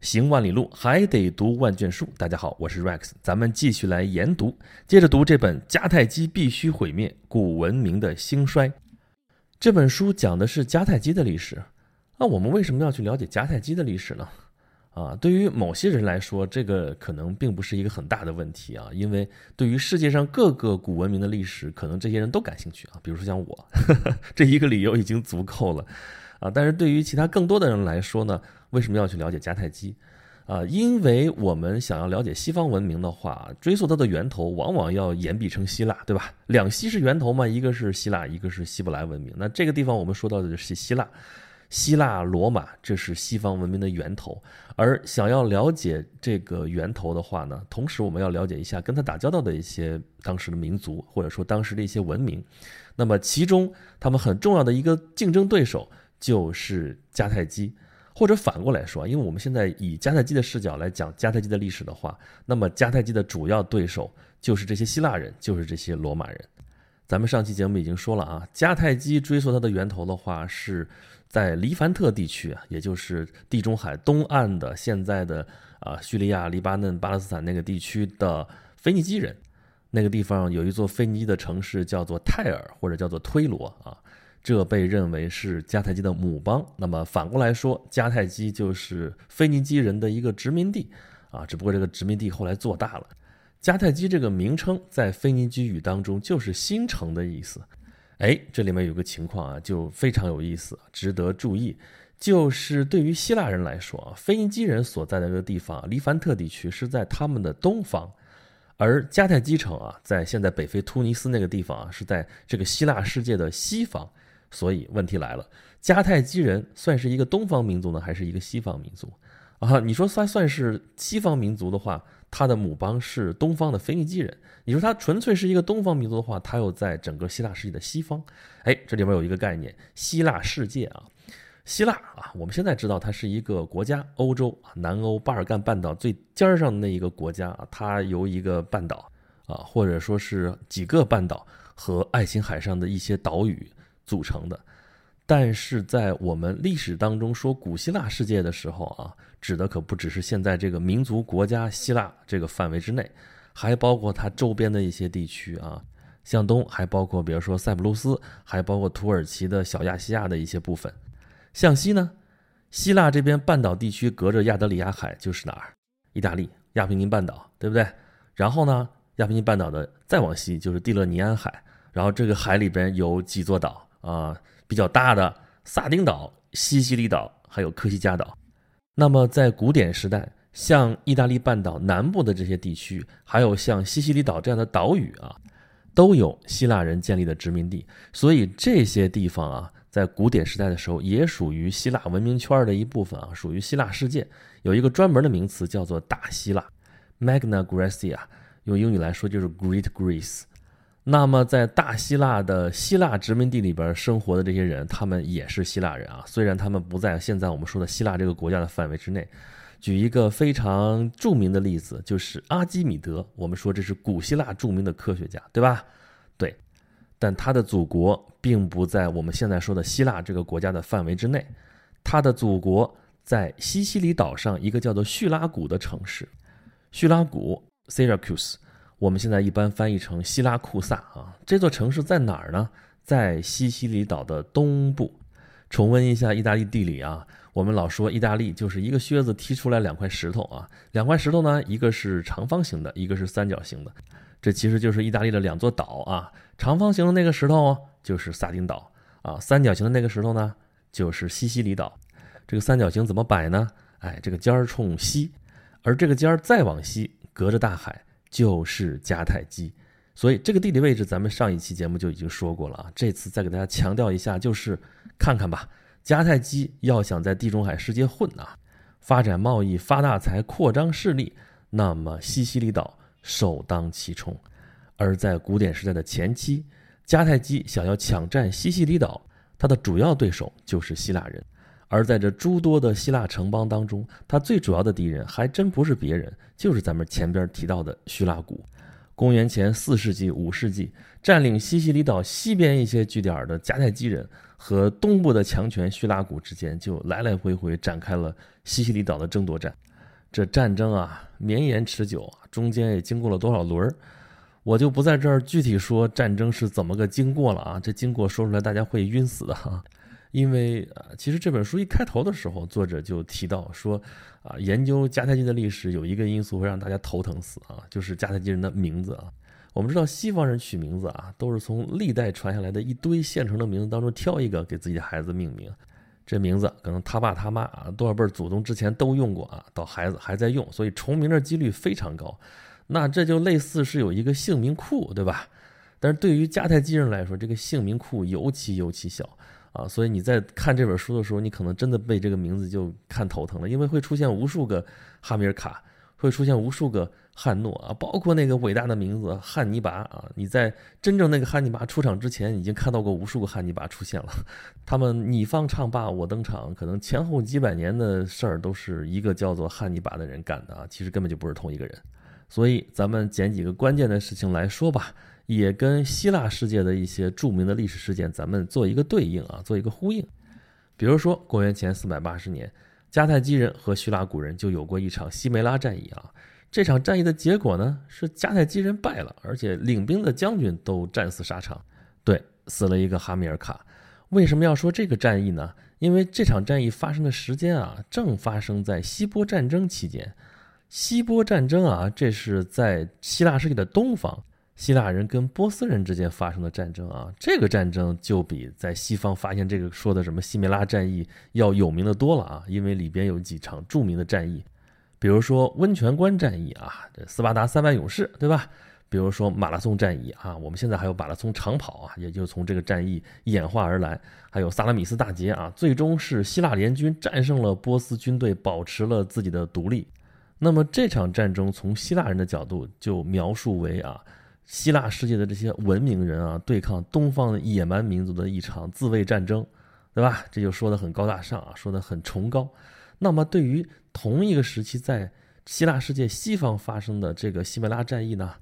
行万里路，还得读万卷书。大家好，我是 Rex，咱们继续来研读，接着读这本《迦太基必须毁灭：古文明的兴衰》。这本书讲的是迦太基的历史。那我们为什么要去了解迦太基的历史呢？啊，对于某些人来说，这个可能并不是一个很大的问题啊，因为对于世界上各个古文明的历史，可能这些人都感兴趣啊。比如说像我，这一个理由已经足够了。啊，但是对于其他更多的人来说呢，为什么要去了解迦太基？啊，因为我们想要了解西方文明的话，追溯它的源头，往往要言必称希腊，对吧？两西是源头嘛，一个是希腊，一个是希伯来文明。那这个地方我们说到的是希腊，希腊罗马，这是西方文明的源头。而想要了解这个源头的话呢，同时我们要了解一下跟他打交道的一些当时的民族，或者说当时的一些文明。那么其中他们很重要的一个竞争对手。就是迦太基，或者反过来说，因为我们现在以迦太基的视角来讲迦太基的历史的话，那么迦太基的主要对手就是这些希腊人，就是这些罗马人。咱们上期节目已经说了啊，迦太基追溯它的源头的话，是在黎凡特地区啊，也就是地中海东岸的现在的啊叙利亚、黎巴嫩、巴勒斯坦那个地区的腓尼基人。那个地方有一座腓尼基的城市叫做泰尔，或者叫做推罗啊。这被认为是迦太基的母邦。那么反过来说，迦太基就是腓尼基人的一个殖民地啊。只不过这个殖民地后来做大了。迦太基这个名称在腓尼基语当中就是新城的意思。哎，这里面有个情况啊，就非常有意思，值得注意。就是对于希腊人来说啊，腓尼基人所在的这个地方黎凡特地区是在他们的东方，而迦太基城啊，在现在北非突尼斯那个地方啊，是在这个希腊世界的西方。所以问题来了，迦太基人算是一个东方民族呢，还是一个西方民族？啊，你说算算是西方民族的话，他的母邦是东方的腓尼基人；你说他纯粹是一个东方民族的话，他又在整个希腊世界的西方。哎，这里面有一个概念，希腊世界啊，希腊啊，我们现在知道它是一个国家，欧洲啊南欧巴尔干半岛最尖儿上的那一个国家啊，它由一个半岛啊，或者说是几个半岛和爱琴海上的一些岛屿。组成的，但是在我们历史当中说古希腊世界的时候啊，指的可不只是现在这个民族国家希腊这个范围之内，还包括它周边的一些地区啊，向东还包括比如说塞浦路斯，还包括土耳其的小亚细亚的一些部分。向西呢，希腊这边半岛地区隔着亚得里亚海就是哪儿？意大利亚平宁半岛，对不对？然后呢，亚平宁半岛的再往西就是蒂勒尼安海，然后这个海里边有几座岛。啊，比较大的萨丁岛、西西里岛还有科西嘉岛。那么在古典时代，像意大利半岛南部的这些地区，还有像西西里岛这样的岛屿啊，都有希腊人建立的殖民地。所以这些地方啊，在古典时代的时候，也属于希腊文明圈的一部分啊，属于希腊世界。有一个专门的名词叫做大希腊 （Magna Graecia），用英语来说就是 Great Greece。那么，在大希腊的希腊殖民地里边生活的这些人，他们也是希腊人啊。虽然他们不在现在我们说的希腊这个国家的范围之内。举一个非常著名的例子，就是阿基米德。我们说这是古希腊著名的科学家，对吧？对。但他的祖国并不在我们现在说的希腊这个国家的范围之内，他的祖国在西西里岛上一个叫做叙拉古的城市，叙拉古 （Syracuse）。我们现在一般翻译成希拉库萨啊，这座城市在哪儿呢？在西西里岛的东部。重温一下意大利地理啊，我们老说意大利就是一个靴子踢出来两块石头啊，两块石头呢，一个是长方形的，一个是三角形的，这其实就是意大利的两座岛啊。长方形的那个石头就是萨丁岛啊，三角形的那个石头呢就是西西里岛。这个三角形怎么摆呢？哎，这个尖儿冲西，而这个尖儿再往西，隔着大海。就是迦太基，所以这个地理位置咱们上一期节目就已经说过了啊。这次再给大家强调一下，就是看看吧，迦太基要想在地中海世界混啊，发展贸易、发大财、扩张势力，那么西西里岛首当其冲。而在古典时代的前期，迦太基想要抢占西西里岛，它的主要对手就是希腊人。而在这诸多的希腊城邦当中，他最主要的敌人还真不是别人，就是咱们前边提到的叙拉古。公元前四世纪、五世纪，占领西西里岛西边一些据点的迦太基人和东部的强权叙拉古之间，就来来回回展开了西西里岛的争夺战。这战争啊绵延持久，中间也经过了多少轮儿，我就不在这儿具体说战争是怎么个经过了啊，这经过说出来大家会晕死的哈。因为啊，其实这本书一开头的时候，作者就提到说，啊，研究迦太基的历史有一个因素会让大家头疼死啊，就是迦太基人的名字啊。我们知道西方人取名字啊，都是从历代传下来的一堆现成的名字当中挑一个给自己的孩子命名。这名字可能他爸他妈啊多少辈祖宗之前都用过啊，到孩子还在用，所以重名的几率非常高。那这就类似是有一个姓名库，对吧？但是对于迦太基人来说，这个姓名库尤其尤其小。啊，所以你在看这本书的时候，你可能真的被这个名字就看头疼了，因为会出现无数个哈米尔卡，会出现无数个汉诺啊，包括那个伟大的名字汉尼拔啊。你在真正那个汉尼拔出场之前，已经看到过无数个汉尼拔出现了。他们你方唱罢我登场，可能前后几百年的事儿都是一个叫做汉尼拔的人干的啊，其实根本就不是同一个人。所以咱们捡几个关键的事情来说吧。也跟希腊世界的一些著名的历史事件，咱们做一个对应啊，做一个呼应。比如说，公元前四百八十年，迦太基人和叙拉古人就有过一场西梅拉战役啊。这场战役的结果呢，是迦太基人败了，而且领兵的将军都战死沙场。对，死了一个哈米尔卡。为什么要说这个战役呢？因为这场战役发生的时间啊，正发生在希波战争期间。希波战争啊，这是在希腊世界的东方。希腊人跟波斯人之间发生的战争啊，这个战争就比在西方发现这个说的什么西梅拉战役要有名的多了啊，因为里边有几场著名的战役，比如说温泉关战役啊，这斯巴达三百勇士，对吧？比如说马拉松战役啊，我们现在还有马拉松长跑啊，也就从这个战役演化而来。还有萨拉米斯大捷啊，最终是希腊联军战胜了波斯军队，保持了自己的独立。那么这场战争从希腊人的角度就描述为啊。希腊世界的这些文明人啊，对抗东方的野蛮民族的一场自卫战争，对吧？这就说的很高大上啊，说的很崇高。那么，对于同一个时期在希腊世界西方发生的这个西梅拉战役呢，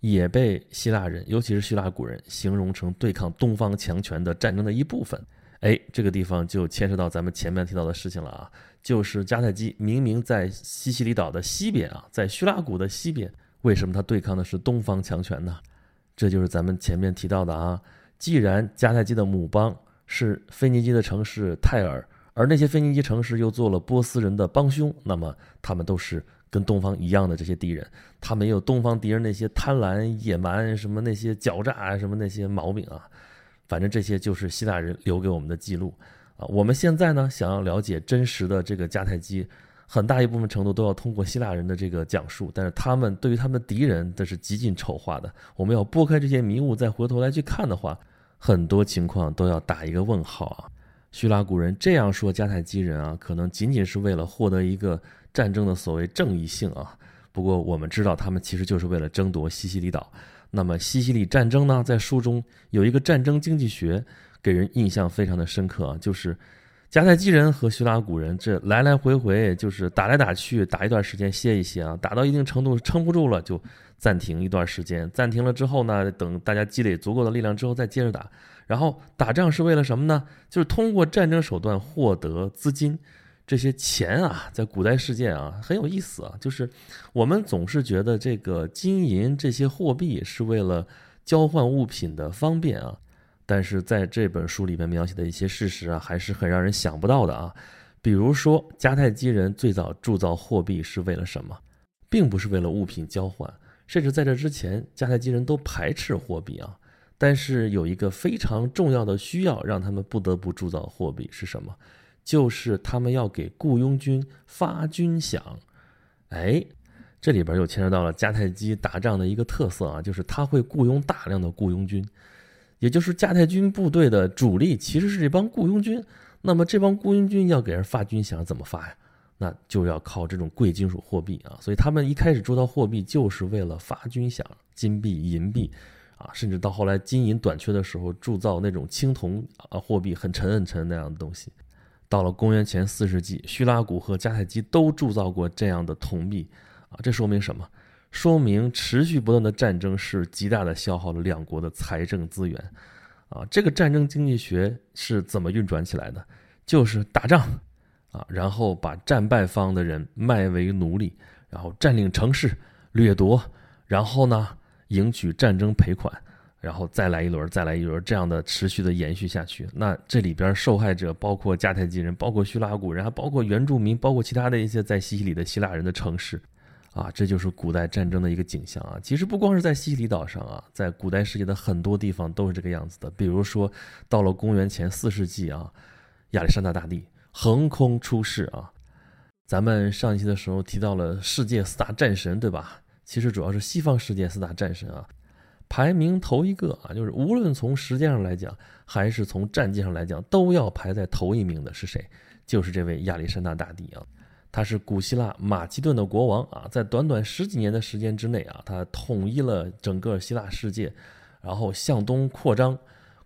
也被希腊人，尤其是希腊古人形容成对抗东方强权的战争的一部分。哎，这个地方就牵涉到咱们前面提到的事情了啊，就是迦太基明明在西西里岛的西边啊，在叙拉古的西边。为什么他对抗的是东方强权呢？这就是咱们前面提到的啊。既然迦太基的母邦是腓尼基的城市泰尔，而那些腓尼基城市又做了波斯人的帮凶，那么他们都是跟东方一样的这些敌人。他没有东方敌人那些贪婪、野蛮什么那些狡诈啊，什么那些毛病啊。反正这些就是希腊人留给我们的记录啊。我们现在呢，想要了解真实的这个迦太基。很大一部分程度都要通过希腊人的这个讲述，但是他们对于他们的敌人这是极尽丑化的。我们要拨开这些迷雾，再回头来去看的话，很多情况都要打一个问号啊。叙拉古人这样说迦太基人啊，可能仅仅是为了获得一个战争的所谓正义性啊。不过我们知道，他们其实就是为了争夺西西里岛。那么西西里战争呢，在书中有一个战争经济学，给人印象非常的深刻啊，就是。迦太基人和叙拉古人这来来回回就是打来打去，打一段时间歇一歇啊，打到一定程度撑不住了就暂停一段时间。暂停了之后呢，等大家积累足够的力量之后再接着打。然后打仗是为了什么呢？就是通过战争手段获得资金。这些钱啊，在古代世界啊很有意思啊，就是我们总是觉得这个金银这些货币是为了交换物品的方便啊。但是在这本书里面描写的一些事实啊，还是很让人想不到的啊。比如说，迦太基人最早铸造货币是为了什么？并不是为了物品交换，甚至在这之前，迦太基人都排斥货币啊。但是有一个非常重要的需要，让他们不得不铸造货币是什么？就是他们要给雇佣军发军饷。哎，这里边又牵扯到了迦太基打仗的一个特色啊，就是他会雇佣大量的雇佣军。也就是迦太军部队的主力其实是这帮雇佣军，那么这帮雇佣军要给人发军饷怎么发呀？那就要靠这种贵金属货币啊，所以他们一开始铸造货币就是为了发军饷，金币、银币，啊，甚至到后来金银短缺的时候，铸造那种青铜啊货币，很沉很沉那样的东西。到了公元前四世纪，叙拉古和迦太基都铸造过这样的铜币，啊，这说明什么？说明持续不断的战争是极大的消耗了两国的财政资源，啊，这个战争经济学是怎么运转起来的？就是打仗，啊，然后把战败方的人卖为奴隶，然后占领城市，掠夺，然后呢，赢取战争赔款，然后再来一轮，再来一轮，这样的持续的延续下去。那这里边受害者包括迦太基人，包括叙拉古人，还包括原住民，包括其他的一些在西西里的希腊人的城市，啊，这就是古代战争的一个景象啊。其实不光是在西西里岛上啊，在古代世界的很多地方都是这个样子的。比如说，到了公元前四世纪啊，亚历山大大帝。横空出世啊！咱们上一期的时候提到了世界四大战神，对吧？其实主要是西方世界四大战神啊，排名头一个啊，就是无论从时间上来讲，还是从战绩上来讲，都要排在头一名的是谁？就是这位亚历山大大帝啊！他是古希腊马其顿的国王啊，在短短十几年的时间之内啊，他统一了整个希腊世界，然后向东扩张，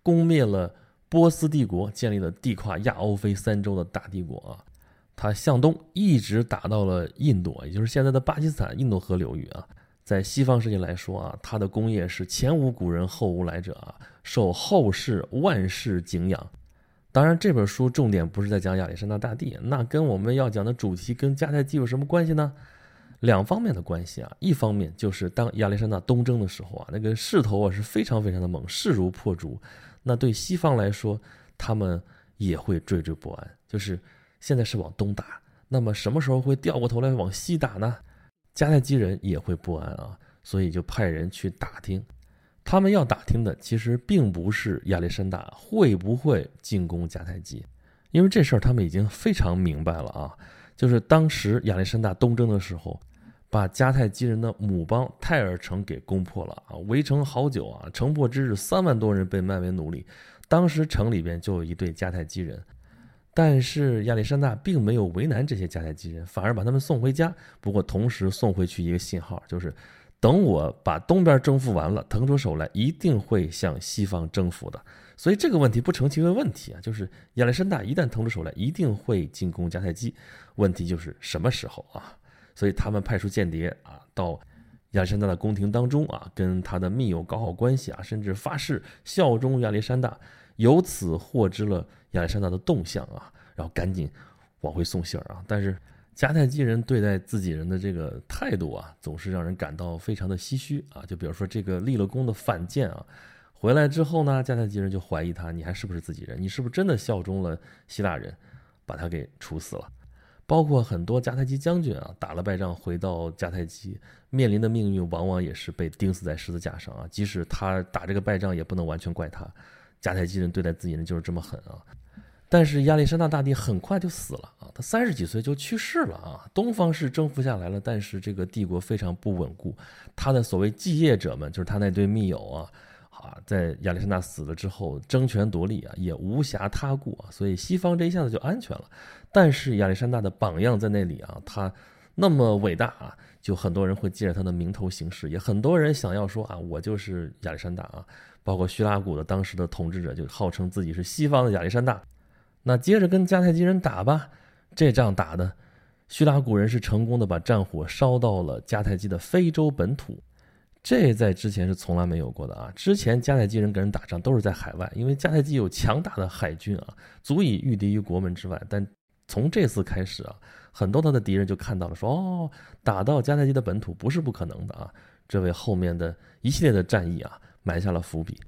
攻灭了。波斯帝国建立了地跨亚欧非三洲的大帝国啊，他向东一直打到了印度，也就是现在的巴基斯坦印度河流域啊。在西方世界来说啊，他的功业是前无古人后无来者啊，受后世万世敬仰。当然，这本书重点不是在讲亚历山大大帝，那跟我们要讲的主题跟迦太基有什么关系呢？两方面的关系啊，一方面就是当亚历山大东征的时候啊，那个势头啊是非常非常的猛，势如破竹。那对西方来说，他们也会惴惴不安。就是现在是往东打，那么什么时候会掉过头来往西打呢？迦太基人也会不安啊，所以就派人去打听。他们要打听的其实并不是亚历山大会不会进攻迦太基，因为这事儿他们已经非常明白了啊。就是当时亚历山大东征的时候。把迦太基人的母邦泰尔城给攻破了啊！围城好久啊，城破之日，三万多人被卖为奴隶。当时城里边就有一对迦太基人，但是亚历山大并没有为难这些迦太基人，反而把他们送回家。不过同时送回去一个信号，就是等我把东边征服完了，腾出手来，一定会向西方征服的。所以这个问题不成其为问题啊，就是亚历山大一旦腾出手来，一定会进攻迦太基。问题就是什么时候啊？所以他们派出间谍啊，到亚历山大的宫廷当中啊，跟他的密友搞好关系啊，甚至发誓效忠亚历山大，由此获知了亚历山大的动向啊，然后赶紧往回送信儿啊。但是迦太基人对待自己人的这个态度啊，总是让人感到非常的唏嘘啊。就比如说这个立了功的反间啊，回来之后呢，迦太基人就怀疑他，你还是不是自己人？你是不是真的效忠了希腊人？把他给处死了。包括很多迦太基将军啊，打了败仗回到迦太基，面临的命运往往也是被钉死在十字架上啊。即使他打这个败仗，也不能完全怪他。迦太基人对待自己人就是这么狠啊。但是亚历山大大帝很快就死了啊，他三十几岁就去世了啊。东方是征服下来了，但是这个帝国非常不稳固，他的所谓继业者们，就是他那对密友啊。啊，在亚历山大死了之后，争权夺利啊，也无暇他顾啊，所以西方这一下子就安全了。但是亚历山大的榜样在那里啊，他那么伟大啊，就很多人会借着他的名头行事，也很多人想要说啊，我就是亚历山大啊。包括叙拉古的当时的统治者就号称自己是西方的亚历山大。那接着跟迦太基人打吧，这仗打的，叙拉古人是成功的把战火烧到了迦太基的非洲本土。这在之前是从来没有过的啊！之前迦太基人跟人打仗都是在海外，因为迦太基有强大的海军啊，足以御敌于国门之外。但从这次开始啊，很多他的敌人就看到了，说哦，打到迦太基的本土不是不可能的啊！这为后面的一系列的战役啊埋下了伏笔。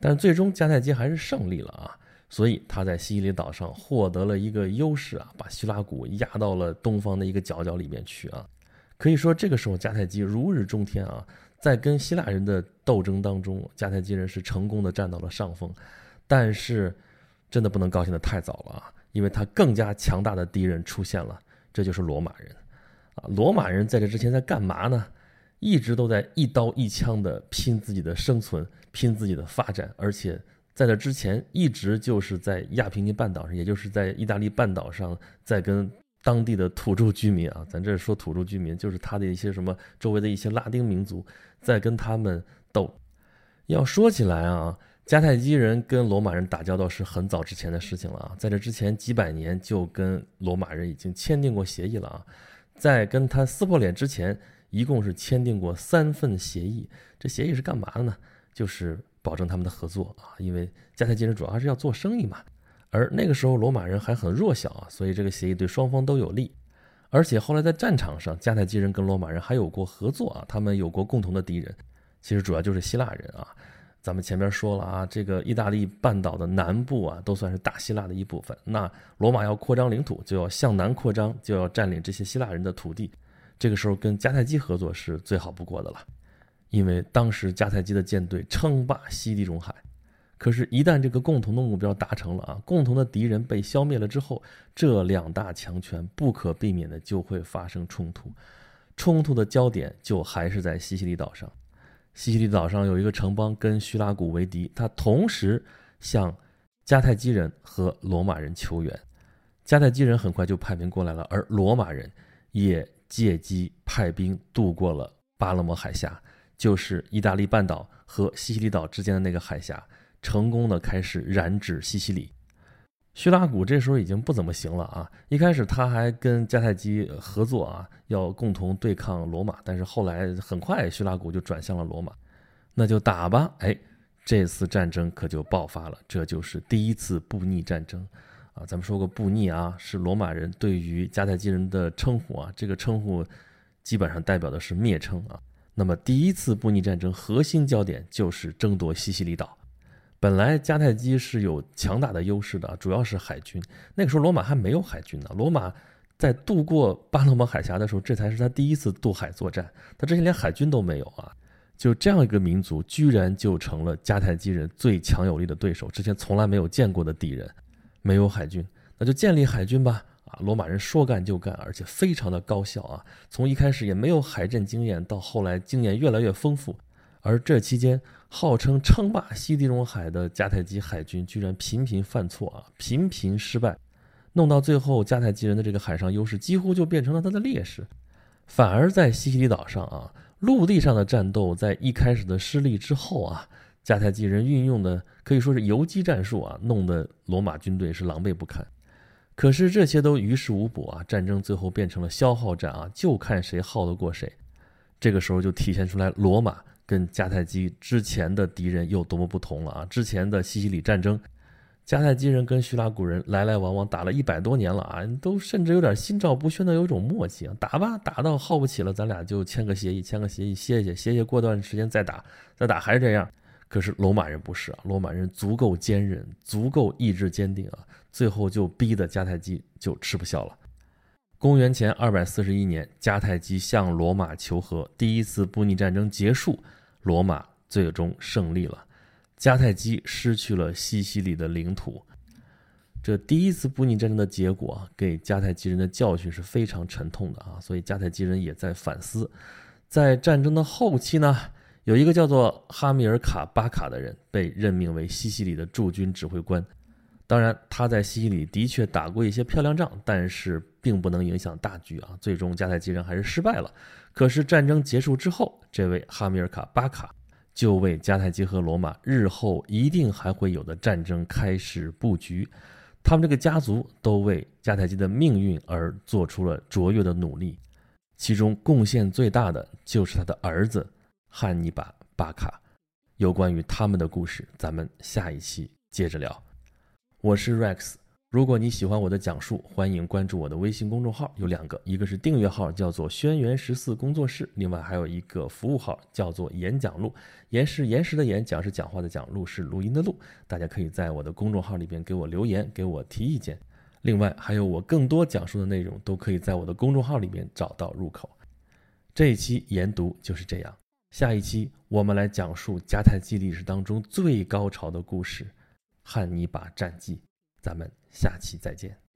但最终迦太基还是胜利了啊，所以他在西西里岛上获得了一个优势啊，把希拉谷压到了东方的一个角角里面去啊。可以说这个时候迦太基如日中天啊。在跟希腊人的斗争当中，迦太基人是成功的占到了上风，但是真的不能高兴的太早了啊，因为他更加强大的敌人出现了，这就是罗马人，啊，罗马人在这之前在干嘛呢？一直都在一刀一枪的拼自己的生存，拼自己的发展，而且在这之前一直就是在亚平宁半岛上，也就是在意大利半岛上，在跟。当地的土著居民啊，咱这说土著居民，就是他的一些什么周围的一些拉丁民族，在跟他们斗。要说起来啊，迦太基人跟罗马人打交道是很早之前的事情了啊，在这之前几百年就跟罗马人已经签订过协议了啊，在跟他撕破脸之前，一共是签订过三份协议。这协议是干嘛的呢？就是保证他们的合作啊，因为迦太基人主要还是要做生意嘛。而那个时候罗马人还很弱小啊，所以这个协议对双方都有利。而且后来在战场上，迦太基人跟罗马人还有过合作啊，他们有过共同的敌人，其实主要就是希腊人啊。咱们前面说了啊，这个意大利半岛的南部啊，都算是大希腊的一部分。那罗马要扩张领土，就要向南扩张，就要占领这些希腊人的土地。这个时候跟迦太基合作是最好不过的了，因为当时迦太基的舰队称霸西地中海。可是，一旦这个共同的目标达成了啊，共同的敌人被消灭了之后，这两大强权不可避免的就会发生冲突，冲突的焦点就还是在西西里岛上。西西里岛上有一个城邦跟叙拉古为敌，他同时向迦太基人和罗马人求援。迦太基人很快就派兵过来了，而罗马人也借机派兵渡过了巴勒摩海峡，就是意大利半岛和西西里岛之间的那个海峡。成功的开始染指西西里，叙拉古这时候已经不怎么行了啊！一开始他还跟迦太基合作啊，要共同对抗罗马，但是后来很快叙拉古就转向了罗马，那就打吧！哎，这次战争可就爆发了，这就是第一次布匿战争啊！咱们说过布匿啊，是罗马人对于迦太基人的称呼啊，这个称呼基本上代表的是蔑称啊。那么第一次布匿战争核心焦点就是争夺西西里岛。本来迦太基是有强大的优势的，主要是海军。那个时候罗马还没有海军呢。罗马在渡过巴勒摩海峡的时候，这才是他第一次渡海作战。他之前连海军都没有啊！就这样一个民族，居然就成了迦太基人最强有力的对手，之前从来没有见过的敌人。没有海军，那就建立海军吧！啊，罗马人说干就干，而且非常的高效啊！从一开始也没有海战经验，到后来经验越来越丰富。而这期间，号称称霸西地中海的迦太基海军居然频频犯错啊，频频失败，弄到最后，迦太基人的这个海上优势几乎就变成了他的劣势。反而在西西里岛上啊，陆地上的战斗在一开始的失利之后啊，迦太基人运用的可以说是游击战术啊，弄得罗马军队是狼狈不堪。可是这些都于事无补啊，战争最后变成了消耗战啊，就看谁耗得过谁。这个时候就体现出来罗马。跟迦太基之前的敌人有多么不同了啊！之前的西西里战争，迦太基人跟叙拉古人来来往往打了一百多年了啊，都甚至有点心照不宣的有一种默契啊，打吧，打到耗不起了，咱俩就签个协议，签个协议歇歇歇歇，过段时间再打，再打还是这样。可是罗马人不是啊，罗马人足够坚韧，足够意志坚定啊，最后就逼得迦太基就吃不消了。公元前二百四十一年，迦太基向罗马求和，第一次布匿战争结束。罗马最终胜利了，迦太基失去了西西里的领土。这第一次布匿战争的结果给迦太基人的教训是非常沉痛的啊！所以迦太基人也在反思。在战争的后期呢，有一个叫做哈米尔卡巴卡的人被任命为西西里的驻军指挥官。当然，他在西西里的确打过一些漂亮仗，但是并不能影响大局啊！最终迦太基人还是失败了。可是战争结束之后，这位哈米尔卡巴卡就为迦太基和罗马日后一定还会有的战争开始布局。他们这个家族都为迦太基的命运而做出了卓越的努力，其中贡献最大的就是他的儿子汉尼拔巴卡。有关于他们的故事，咱们下一期接着聊。我是 Rex。如果你喜欢我的讲述，欢迎关注我的微信公众号，有两个，一个是订阅号，叫做“轩辕十四工作室”，另外还有一个服务号，叫做“演讲录”。言是言时的言，讲是讲话的讲，录是录音的录。大家可以在我的公众号里边给我留言，给我提意见。另外还有我更多讲述的内容，都可以在我的公众号里面找到入口。这一期研读就是这样，下一期我们来讲述迦太基历史当中最高潮的故事——汉尼拔战记。咱们下期再见。